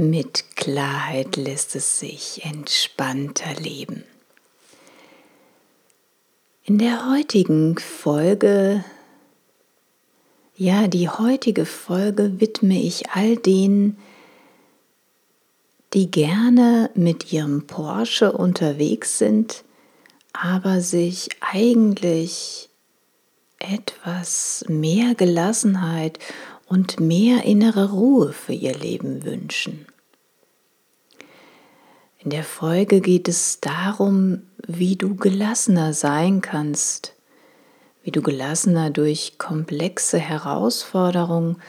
mit Klarheit lässt es sich entspannter leben. In der heutigen Folge, ja, die heutige Folge widme ich all denen, die gerne mit ihrem Porsche unterwegs sind, aber sich eigentlich etwas mehr Gelassenheit und mehr innere Ruhe für ihr Leben wünschen. In der Folge geht es darum, wie du gelassener sein kannst, wie du gelassener durch komplexe Herausforderungen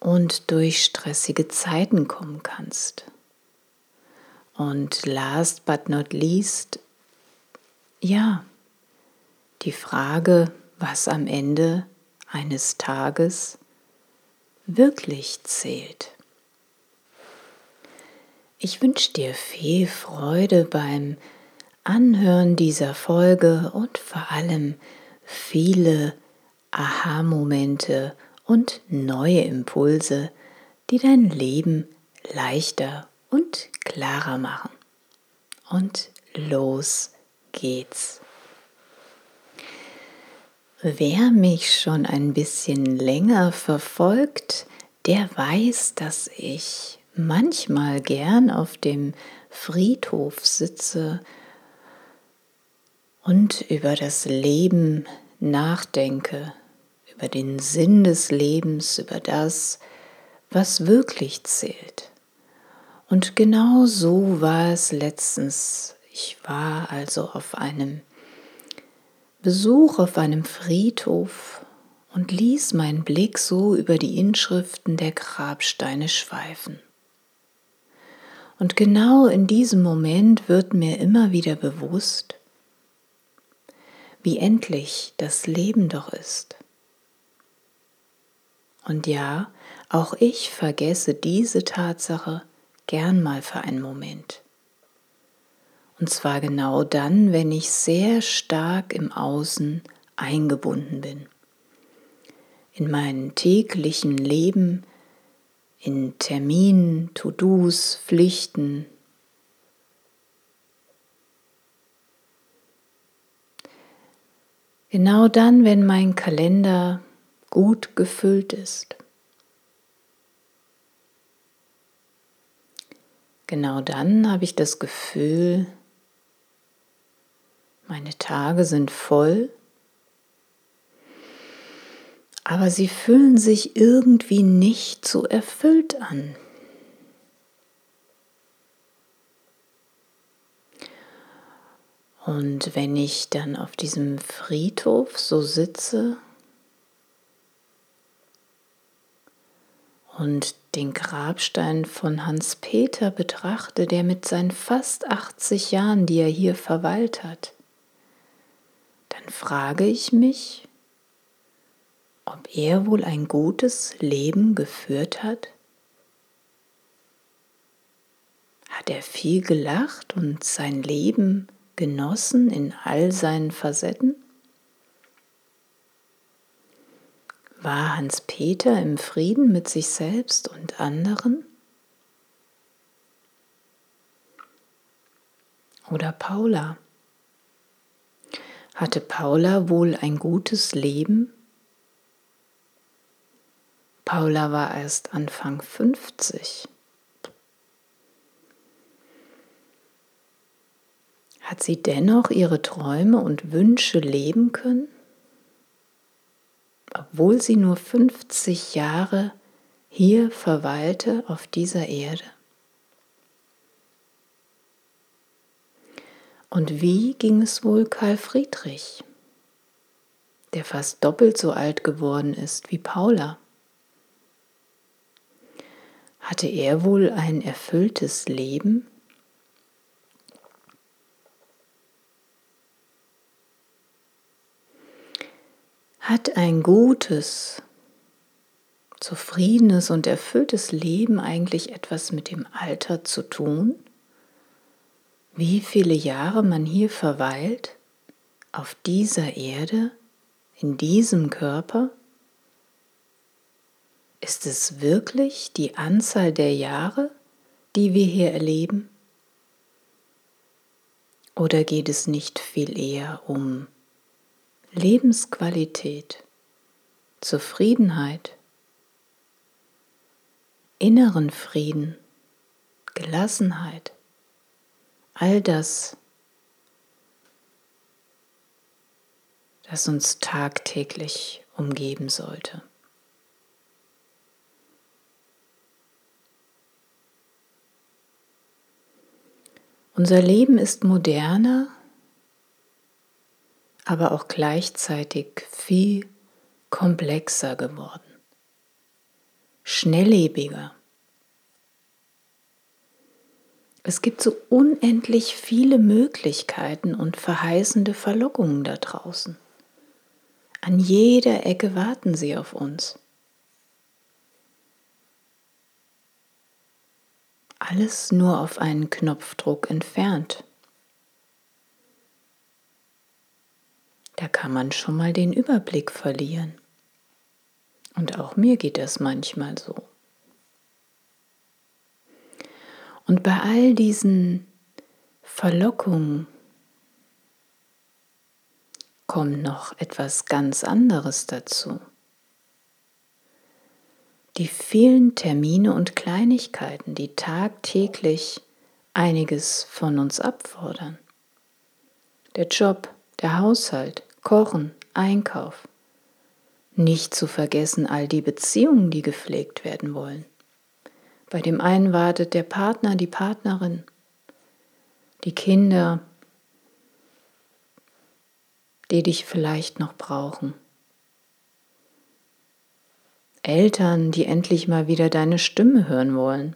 und durch stressige Zeiten kommen kannst. Und last but not least, ja, die Frage, was am Ende eines Tages wirklich zählt. Ich wünsche dir viel Freude beim Anhören dieser Folge und vor allem viele Aha-Momente und neue Impulse, die dein Leben leichter und klarer machen. Und los geht's. Wer mich schon ein bisschen länger verfolgt, der weiß, dass ich manchmal gern auf dem Friedhof sitze und über das Leben nachdenke, über den Sinn des Lebens, über das, was wirklich zählt. Und genau so war es letztens. Ich war also auf einem Besuch auf einem Friedhof und ließ meinen Blick so über die Inschriften der Grabsteine schweifen. Und genau in diesem Moment wird mir immer wieder bewusst, wie endlich das Leben doch ist. Und ja, auch ich vergesse diese Tatsache gern mal für einen Moment. Und zwar genau dann, wenn ich sehr stark im Außen eingebunden bin. In meinem täglichen Leben in Terminen, To-Dos, Pflichten. Genau dann, wenn mein Kalender gut gefüllt ist. Genau dann habe ich das Gefühl, meine Tage sind voll aber sie fühlen sich irgendwie nicht so erfüllt an. Und wenn ich dann auf diesem Friedhof so sitze und den Grabstein von Hans Peter betrachte, der mit seinen fast 80 Jahren, die er hier verweilt hat, dann frage ich mich, ob er wohl ein gutes Leben geführt hat? Hat er viel gelacht und sein Leben genossen in all seinen Facetten? War Hans Peter im Frieden mit sich selbst und anderen? Oder Paula? Hatte Paula wohl ein gutes Leben? Paula war erst Anfang 50. Hat sie dennoch ihre Träume und Wünsche leben können? Obwohl sie nur 50 Jahre hier verweilte auf dieser Erde? Und wie ging es wohl Karl Friedrich, der fast doppelt so alt geworden ist wie Paula? Hatte er wohl ein erfülltes Leben? Hat ein gutes, zufriedenes und erfülltes Leben eigentlich etwas mit dem Alter zu tun? wie viele Jahre man hier verweilt, auf dieser Erde, in diesem Körper? Ist es wirklich die Anzahl der Jahre, die wir hier erleben? Oder geht es nicht viel eher um Lebensqualität, Zufriedenheit, inneren Frieden, Gelassenheit? all das, das uns tagtäglich umgeben sollte. Unser Leben ist moderner, aber auch gleichzeitig viel komplexer geworden, schnelllebiger. Es gibt so unendlich viele Möglichkeiten und verheißende Verlockungen da draußen. An jeder Ecke warten sie auf uns. Alles nur auf einen Knopfdruck entfernt. Da kann man schon mal den Überblick verlieren. Und auch mir geht das manchmal so. Und bei all diesen Verlockungen kommt noch etwas ganz anderes dazu. Die vielen Termine und Kleinigkeiten, die tagtäglich einiges von uns abfordern. Der Job, der Haushalt, Kochen, Einkauf. Nicht zu vergessen all die Beziehungen, die gepflegt werden wollen. Bei dem einen wartet der Partner, die Partnerin, die Kinder, die dich vielleicht noch brauchen. Eltern, die endlich mal wieder deine Stimme hören wollen.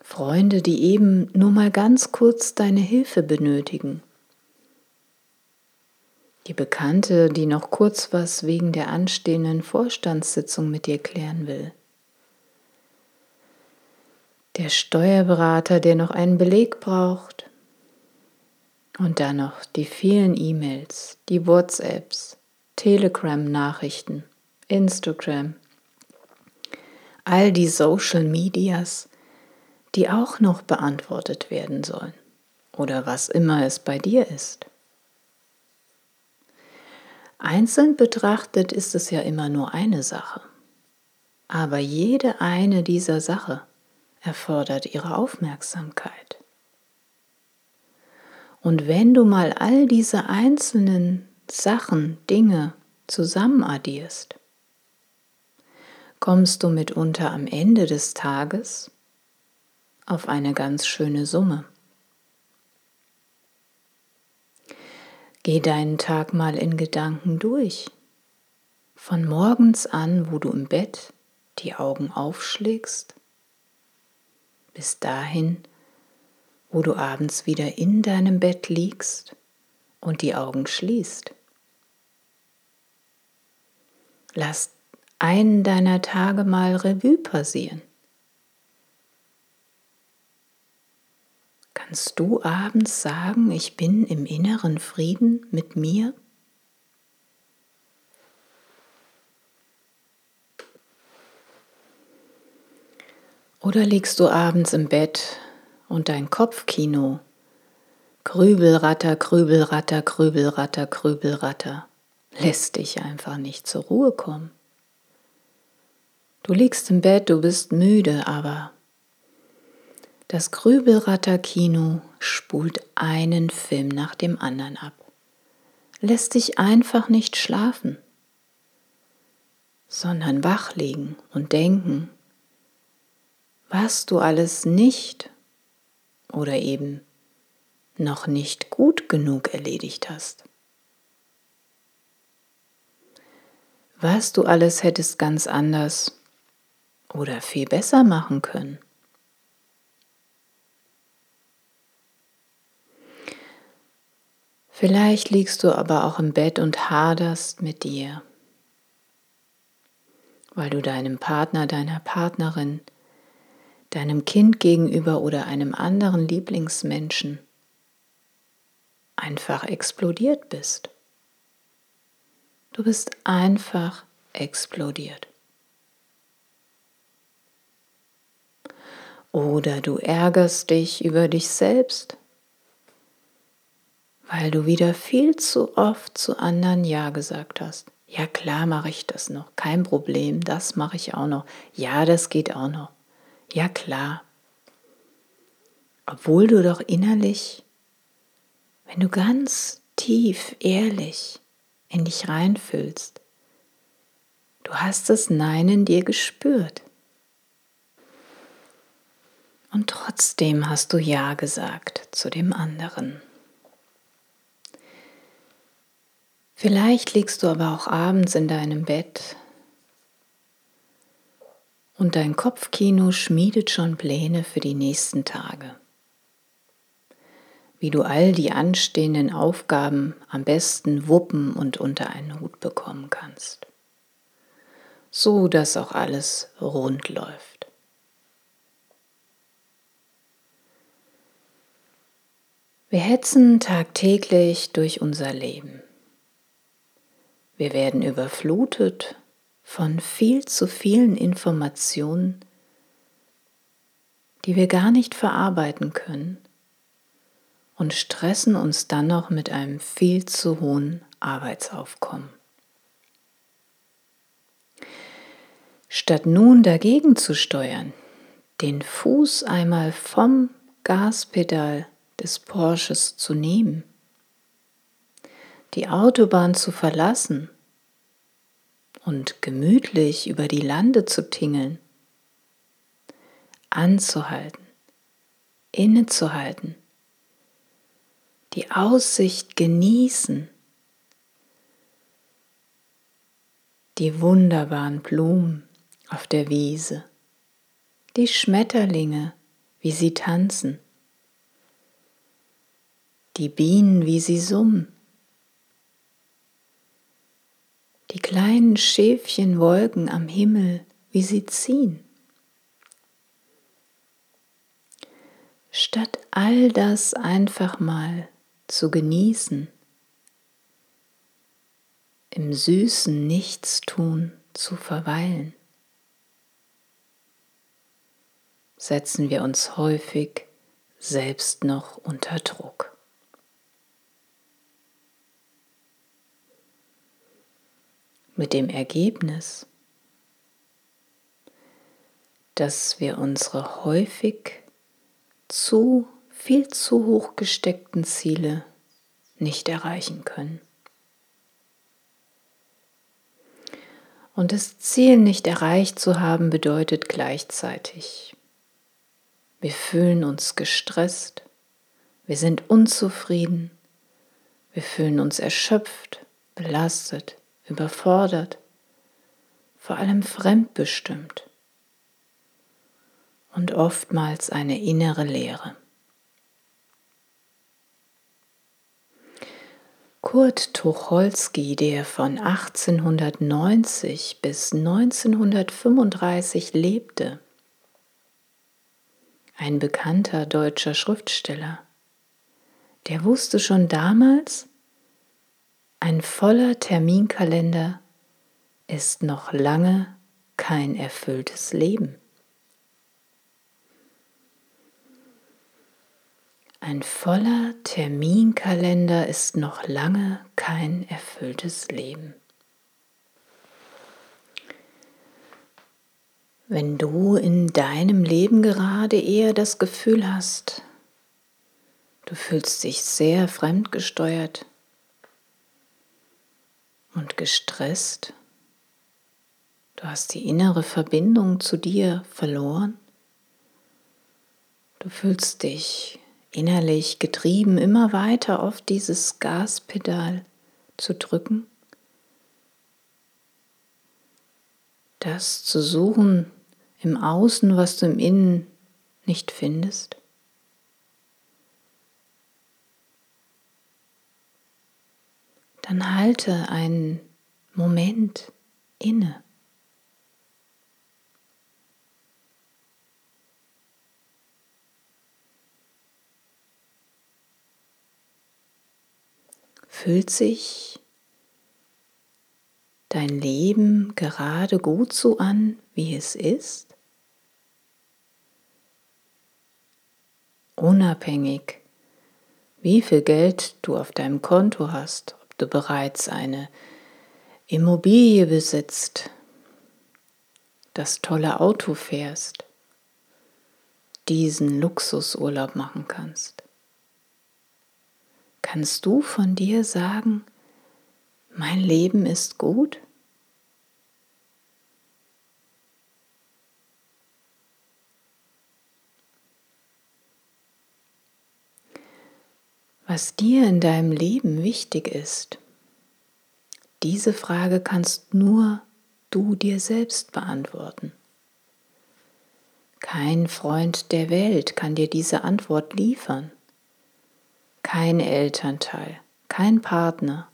Freunde, die eben nur mal ganz kurz deine Hilfe benötigen. Die Bekannte, die noch kurz was wegen der anstehenden Vorstandssitzung mit dir klären will der Steuerberater, der noch einen Beleg braucht. Und dann noch die vielen E-Mails, die WhatsApps, Telegram-Nachrichten, Instagram, all die Social Medias, die auch noch beantwortet werden sollen oder was immer es bei dir ist. Einzeln betrachtet ist es ja immer nur eine Sache, aber jede eine dieser Sachen erfordert ihre Aufmerksamkeit. Und wenn du mal all diese einzelnen Sachen, Dinge zusammenaddierst, kommst du mitunter am Ende des Tages auf eine ganz schöne Summe. Geh deinen Tag mal in Gedanken durch. Von morgens an, wo du im Bett die Augen aufschlägst, bis dahin, wo du abends wieder in deinem Bett liegst und die Augen schließt. Lass einen deiner Tage mal Revue passieren. Kannst du abends sagen, ich bin im inneren Frieden mit mir? Oder liegst du abends im Bett und dein Kopfkino, Krübelratter, Krübelratter, Krübelratter, Krübelratter, lässt dich einfach nicht zur Ruhe kommen. Du liegst im Bett, du bist müde, aber das Grübelratter-Kino spult einen Film nach dem anderen ab, lässt dich einfach nicht schlafen, sondern wach liegen und denken, was du alles nicht oder eben noch nicht gut genug erledigt hast. Was du alles hättest ganz anders oder viel besser machen können. Vielleicht liegst du aber auch im Bett und haderst mit dir, weil du deinem Partner, deiner Partnerin deinem Kind gegenüber oder einem anderen Lieblingsmenschen einfach explodiert bist. Du bist einfach explodiert. Oder du ärgerst dich über dich selbst, weil du wieder viel zu oft zu anderen Ja gesagt hast. Ja klar mache ich das noch, kein Problem, das mache ich auch noch. Ja, das geht auch noch. Ja klar. Obwohl du doch innerlich, wenn du ganz tief, ehrlich in dich reinfühlst, du hast das Nein in dir gespürt. Und trotzdem hast du Ja gesagt zu dem anderen. Vielleicht liegst du aber auch abends in deinem Bett und dein Kopfkino schmiedet schon Pläne für die nächsten Tage. Wie du all die anstehenden Aufgaben am besten wuppen und unter einen Hut bekommen kannst. So dass auch alles rund läuft. Wir hetzen tagtäglich durch unser Leben. Wir werden überflutet von viel zu vielen Informationen, die wir gar nicht verarbeiten können und stressen uns dann noch mit einem viel zu hohen Arbeitsaufkommen. Statt nun dagegen zu steuern, den Fuß einmal vom Gaspedal des Porsches zu nehmen, die Autobahn zu verlassen und gemütlich über die Lande zu tingeln, anzuhalten, innezuhalten, die Aussicht genießen, die wunderbaren Blumen auf der Wiese, die Schmetterlinge, wie sie tanzen, die Bienen, wie sie summen, die kleinen Schäfchenwolken am Himmel, wie sie ziehen. Statt all das einfach mal zu genießen, im süßen Nichtstun zu verweilen, setzen wir uns häufig selbst noch unter Druck. mit dem Ergebnis, dass wir unsere häufig zu viel zu hoch gesteckten Ziele nicht erreichen können. Und das Ziel nicht erreicht zu haben bedeutet gleichzeitig, wir fühlen uns gestresst, wir sind unzufrieden, wir fühlen uns erschöpft, belastet, überfordert, vor allem fremdbestimmt und oftmals eine innere Leere. Kurt Tucholsky, der von 1890 bis 1935 lebte, ein bekannter deutscher Schriftsteller. Der wusste schon damals, ein voller Terminkalender ist noch lange kein erfülltes Leben. Ein voller Terminkalender ist noch lange kein erfülltes Leben. Wenn du in deinem Leben gerade eher das Gefühl hast, du fühlst dich sehr fremdgesteuert und gestresst, du hast die innere Verbindung zu dir verloren, du fühlst dich innerlich getrieben, immer weiter auf dieses Gaspedal zu drücken, das zu suchen, im Außen, was du im Innen nicht findest? Dann halte einen Moment inne. Fühlt sich dein Leben gerade gut so an, wie es ist? unabhängig, wie viel Geld du auf deinem Konto hast, ob du bereits eine Immobilie besitzt, das tolle Auto fährst, diesen Luxusurlaub machen kannst. Kannst du von dir sagen, mein Leben ist gut? was dir in deinem Leben wichtig ist, diese Frage kannst nur du dir selbst beantworten. Kein Freund der Welt kann dir diese Antwort liefern. Kein Elternteil, kein Partner.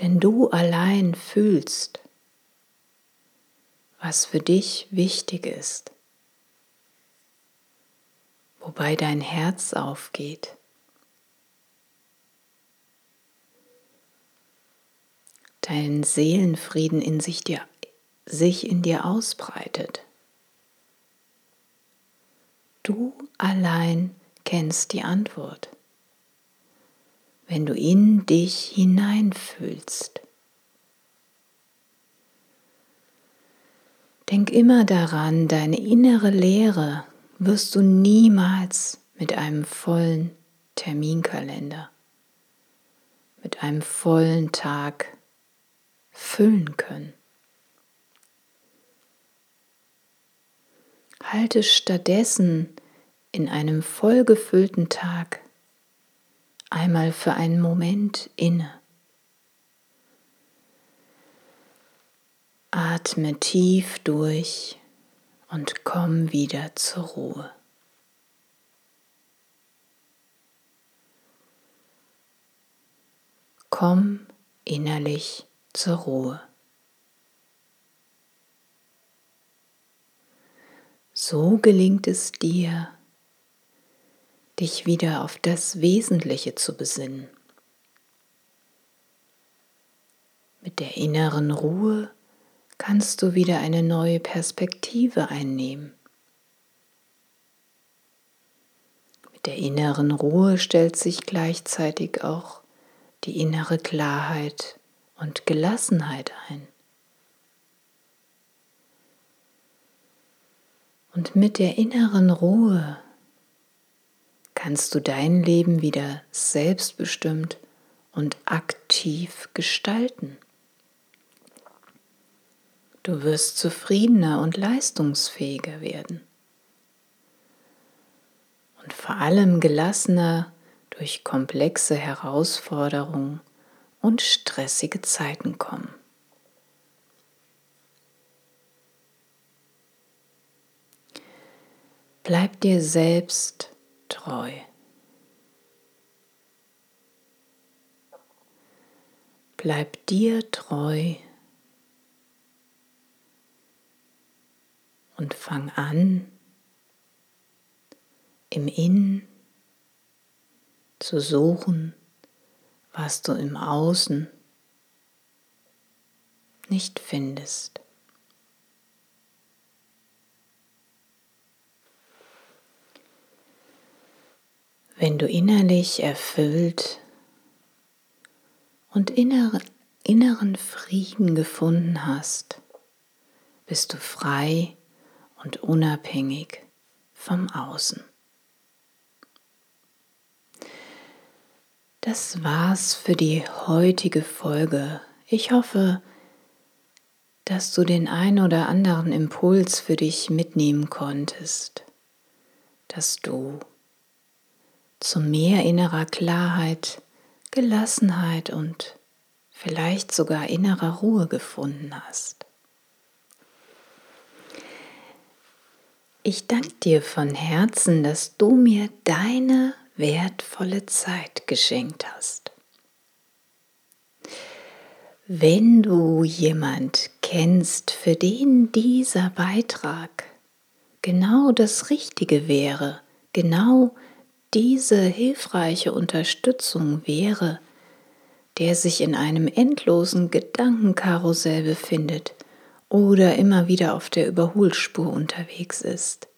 Denn du allein fühlst, was für dich wichtig ist wobei dein Herz aufgeht. Dein Seelenfrieden in sich, dir, sich in dir ausbreitet. Du allein kennst die Antwort, wenn du in dich hineinfühlst. Denk immer daran, deine innere Leere wirst du niemals mit einem vollen Terminkalender, mit einem vollen Tag füllen können. Halte stattdessen in einem vollgefüllten Tag einmal für einen Moment inne. Atme tief durch und komm wieder zur Ruhe. Komm innerlich zur Ruhe. So gelingt es dir, dich wieder auf das Wesentliche zu besinnen. Mit der inneren Ruhe kannst du wieder eine neue Perspektive einnehmen. Mit der inneren Ruhe stellt sich gleichzeitig auch die innere Klarheit und Gelassenheit ein. Und mit der inneren Ruhe kannst du dein Leben wieder selbstbestimmt und aktiv gestalten. Du wirst zufriedener und leistungsfähiger werden. Und vor allem gelassener durch komplexe Herausforderungen und stressige Zeiten kommen. Bleib dir selbst treu. Bleib dir treu und fang an, im Innen zu suchen, was du im Außen nicht findest. Wenn du innerlich erfüllt und inneren Frieden gefunden hast, bist du frei und unabhängig vom Außen. Das war's für die heutige Folge. Ich hoffe, dass du den ein oder anderen Impuls für dich mitnehmen konntest, dass du zu mehr innerer Klarheit, Gelassenheit und vielleicht sogar innerer Ruhe gefunden hast. Ich danke dir von Herzen, dass du mir deine wertvolle Zeit geschenkt hast. Wenn du jemand kennst, für den dieser Beitrag genau das Richtige wäre, genau diese hilfreiche Unterstützung wäre, der sich in einem endlosen Gedankenkarussell befindet oder immer wieder auf der Überholspur unterwegs ist,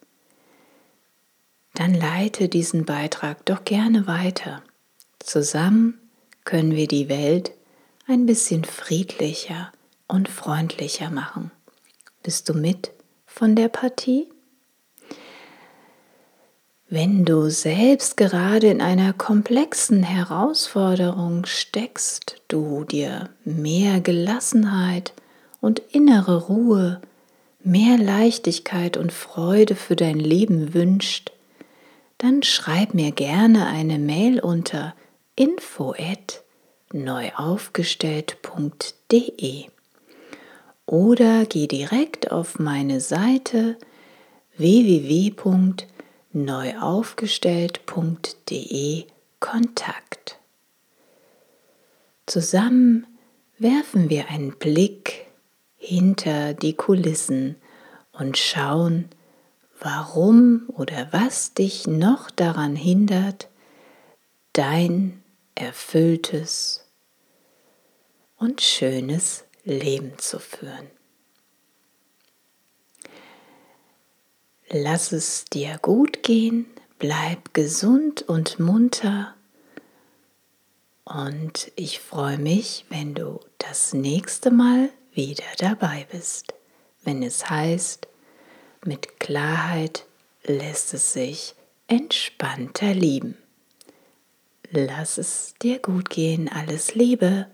dann leite diesen Beitrag doch gerne weiter. Zusammen können wir die Welt ein bisschen friedlicher und freundlicher machen. Bist du mit von der Partie? Wenn du selbst gerade in einer komplexen Herausforderung steckst, du dir mehr Gelassenheit und innere Ruhe, mehr Leichtigkeit und Freude für dein Leben wünscht, dann schreib mir gerne eine Mail unter info@ neuaufgestellt.de oder geh direkt auf meine Seite www.neuaufgestellt.de Kontakt. Zusammen werfen wir einen Blick hinter die Kulissen und schauen, warum oder was dich noch daran hindert, dein erfülltes und schönes Leben zu führen. Lass es dir gut gehen, bleib gesund und munter und ich freue mich, wenn du das nächste Mal wieder dabei bist, wenn es heißt, mit Klarheit lässt es sich entspannter lieben. Lass es dir gut gehen, alles Liebe.